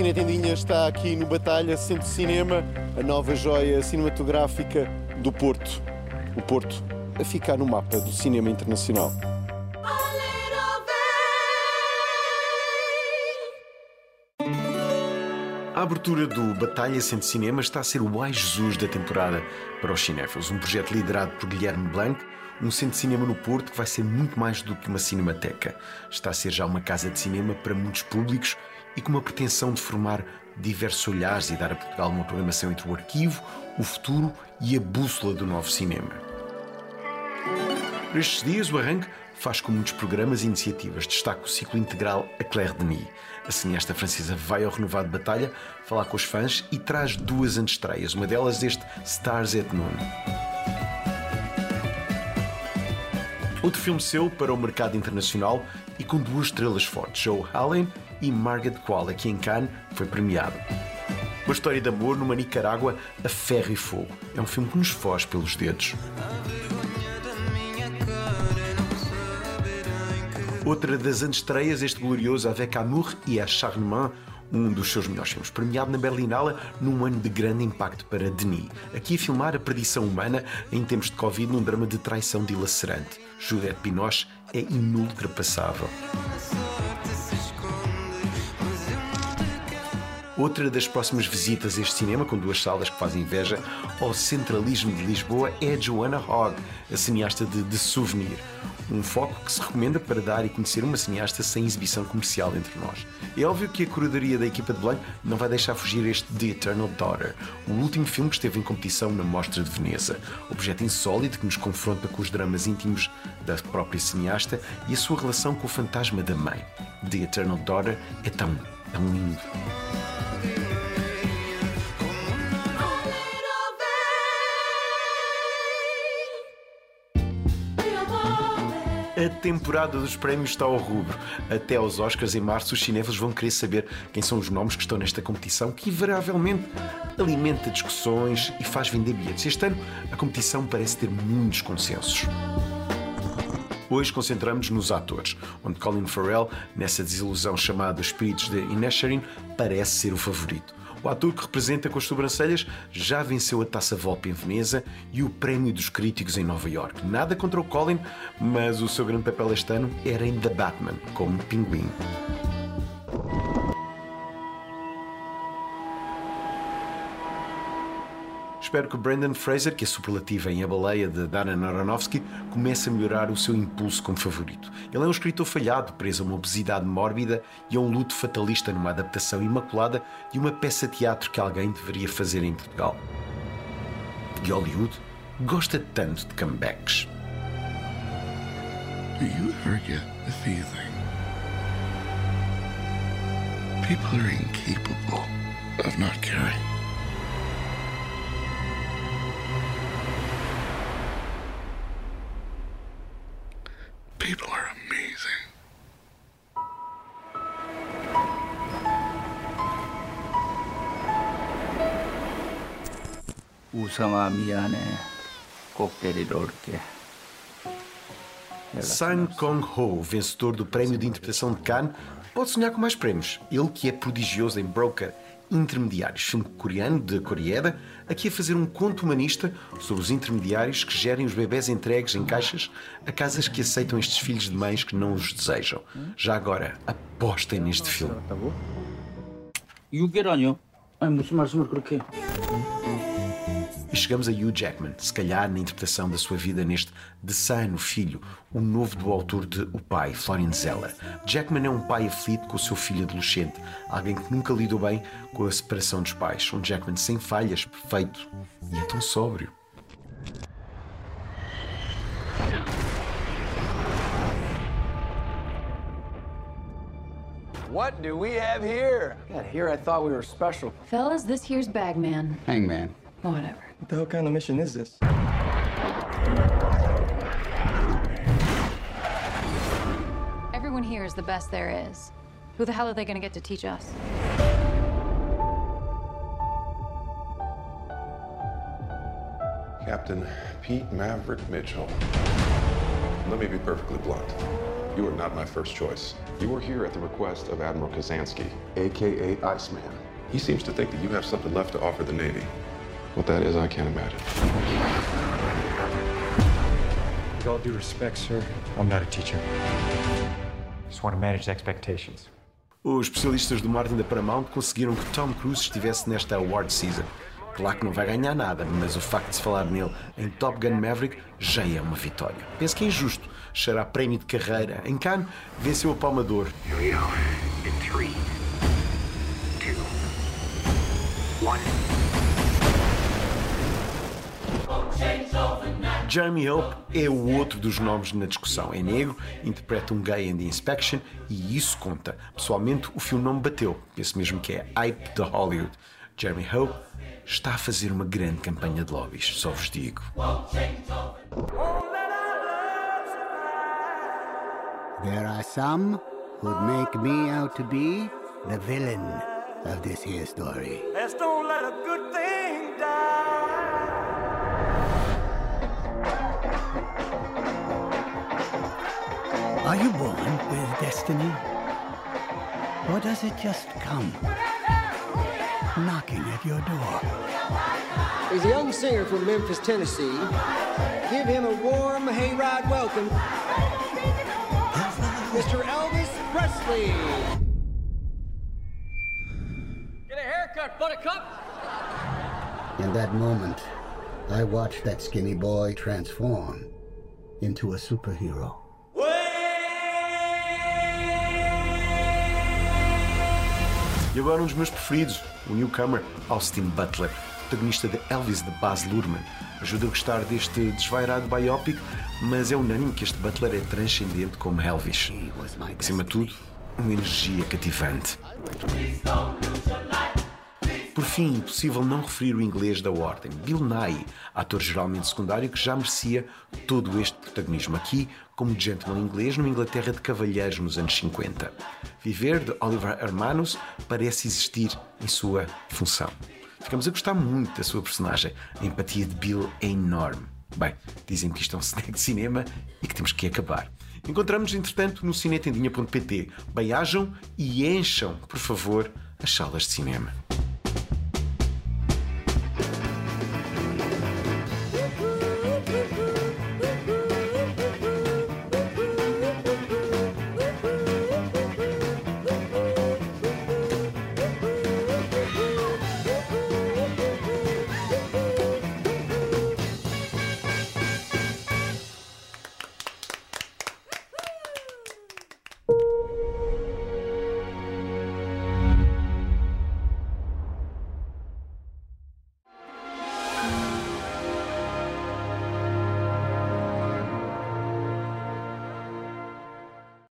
Cine Tendinha está aqui no Batalha Centro Cinema, a nova joia cinematográfica do Porto. O Porto a ficar no mapa do cinema internacional. A abertura do Batalha Centro Cinema está a ser o Ai Jesus da temporada para os cinéfilos. Um projeto liderado por Guilherme Blanc, um centro de cinema no Porto que vai ser muito mais do que uma cinemateca. Está a ser já uma casa de cinema para muitos públicos e com uma pretensão de formar diversos olhares e dar a Portugal uma programação entre o arquivo, o futuro e a bússola do novo cinema. Por estes dias, o arranque faz com muitos programas e iniciativas. Destaca o ciclo integral A Claire Denis. A cineasta francesa vai ao renovado Batalha falar com os fãs e traz duas antestreias, uma delas este Stars at Noon. Outro filme seu para o mercado internacional e com duas estrelas fortes, Joe Hallen e Margaret Qualley, que em Cannes foi premiado. Uma história de amor numa Nicarágua a ferro e fogo. É um filme que nos foge pelos dedos. Outra das antestreias, este glorioso Avec Amour et Acharnement, um dos seus melhores filmes, premiado na Berlinale num ano de grande impacto para Denis. Aqui a filmar a perdição humana em tempos de Covid num drama de traição dilacerante. Juliette Binoche é inultrapassável. Outra das próximas visitas a este cinema, com duas salas que fazem inveja ao centralismo de Lisboa, é Joanna Hogg, a cineasta de The Souvenir. Um foco que se recomenda para dar e conhecer uma cineasta sem exibição comercial entre nós. É óbvio que a curadoria da equipa de Blanc não vai deixar fugir este The Eternal Daughter, o último filme que esteve em competição na Mostra de Veneza. Objeto insólito que nos confronta com os dramas íntimos da própria cineasta e a sua relação com o fantasma da mãe. The Eternal Daughter é tão, tão lindo. A temporada dos prémios está ao rubro. Até aos Oscars em março, os cinéfilos vão querer saber quem são os nomes que estão nesta competição, que invariavelmente alimenta discussões e faz vender bilhetes. Este ano, a competição parece ter muitos consensos. Hoje concentramos nos atores, onde Colin Farrell, nessa desilusão chamada Espíritos de Inisherin, parece ser o favorito. O ator que representa com as sobrancelhas já venceu a Taça Volpe em Veneza e o Prémio dos Críticos em Nova York. Nada contra o Colin, mas o seu grande papel este ano era em The Batman, como Pinguim. Espero que Brandon Fraser, que é superlativa em A Baleia de Darren Aronofsky, comece a melhorar o seu impulso como favorito. Ele é um escritor falhado, preso a uma obesidade mórbida e a um luto fatalista numa adaptação imaculada de uma peça de teatro que alguém deveria fazer em Portugal. E Hollywood gosta tanto de comebacks. Do you ever get the feeling people are incapable of not caring? 우성아 미안해. 꼭 데리러 올게. Sang Kong-ho, vencedor do Prémio de Interpretação de Cannes, pode sonhar com mais prémios. Ele que é prodigioso em Broker Intermediários, filme coreano de Coreeda, aqui a fazer um conto humanista sobre os intermediários que gerem os bebés entregues em caixas a casas que aceitam estes filhos de mães que não os desejam. Já agora, apostem neste filme. 6개라뇨? 아니 무슨 말씀을 그렇게? E chegamos a Hugh Jackman, se calhar na interpretação da sua vida neste The Son, o Filho, o novo do autor de O Pai, Florian Zeller. Jackman é um pai aflito com o seu filho adolescente, alguém que nunca lidou bem com a separação dos pais. Um Jackman sem falhas, perfeito e é tão sóbrio. What do we have here? God, here I thought we were special. Fellas, this here's Bagman. Hangman. Whatever. What the hell kind of mission is this? Everyone here is the best there is. Who the hell are they gonna get to teach us? Captain Pete Maverick Mitchell. Let me be perfectly blunt. You are not my first choice. You are here at the request of Admiral Kazansky, aka Iceman. He seems to think that you have something left to offer the Navy. What that is, I can't imagine. With all due respect, sir, I'm not a teacher. Just want to manage expectations. Os especialistas do marketing da Paramount conseguiram que Tom Cruise estivesse nesta award season. Claro que não vai ganhar nada, mas o facto de se falar nele em Top Gun Maverick já é uma vitória. Penso que é injusto. Será prémio de carreira. Em Cannes, venceu a Palma de Ouro. Here we go. In three, two, one. Jeremy Hope é o outro dos nomes na discussão. É negro, interpreta um gay em The Inspection e isso conta. Pessoalmente, o filme não me bateu. Penso mesmo que é hype de Hollywood. Jeremy Hope está a fazer uma grande campanha de lobbies, só vos digo. There are some who'd make me out to be the villain of this here story. Let's don't let a good thing die. Are you born with destiny? Or does it just come knocking at your door? He's a young singer from Memphis, Tennessee. Give him a warm hayride welcome. Mr. Elvis Presley. Get a haircut, buttercup. In that moment, I watched that skinny boy transform into a superhero. E agora um dos meus preferidos, o newcomer Austin Butler, protagonista de Elvis de Baz Luhrmann. Ajuda a gostar deste desvairado biopic, mas é unânime que este Butler é transcendente como Elvis. Acima de tudo, uma energia cativante. Fim, impossível não referir o inglês da ordem, Bill Nye, ator geralmente secundário que já merecia todo este protagonismo aqui, como gentleman inglês numa Inglaterra de cavalheiros nos anos 50. Viver de Oliver Hermanos parece existir em sua função. Ficamos a gostar muito da sua personagem. A empatia de Bill é enorme. Bem, dizem que isto é um snack de cinema e que temos que acabar. Encontramos, entretanto, no cinetendinha.pt. Bem-ajam e encham, por favor, as salas de cinema.